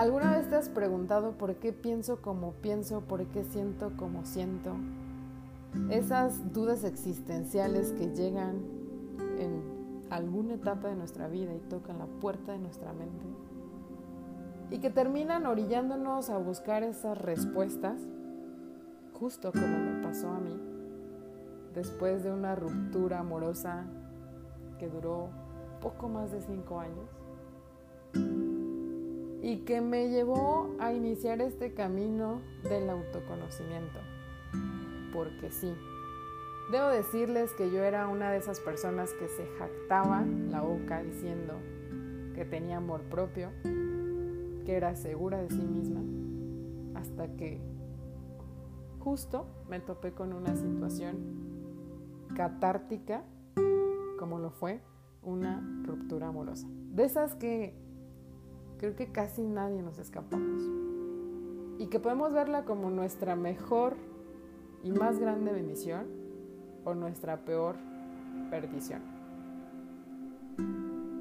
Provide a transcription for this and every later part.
¿Alguna vez te has preguntado por qué pienso como pienso, por qué siento como siento? Esas dudas existenciales que llegan en alguna etapa de nuestra vida y tocan la puerta de nuestra mente y que terminan orillándonos a buscar esas respuestas, justo como me pasó a mí, después de una ruptura amorosa que duró poco más de cinco años y que me llevó a iniciar este camino del autoconocimiento. Porque sí, debo decirles que yo era una de esas personas que se jactaba la boca diciendo que tenía amor propio, que era segura de sí misma, hasta que justo me topé con una situación catártica, como lo fue una ruptura amorosa. De esas que creo que casi nadie nos escapamos. Y que podemos verla como nuestra mejor y más grande bendición o nuestra peor perdición.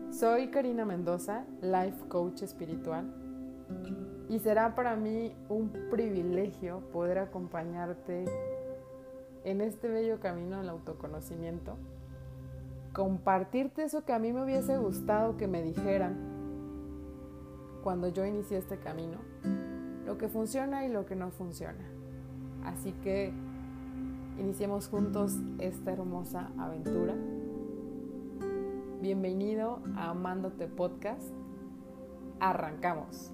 Soy Karina Mendoza, Life Coach Espiritual, y será para mí un privilegio poder acompañarte en este bello camino del autoconocimiento, compartirte eso que a mí me hubiese gustado que me dijeran cuando yo inicié este camino, lo que funciona y lo que no funciona. Así que iniciemos juntos esta hermosa aventura. Bienvenido a Amándote Podcast. Arrancamos.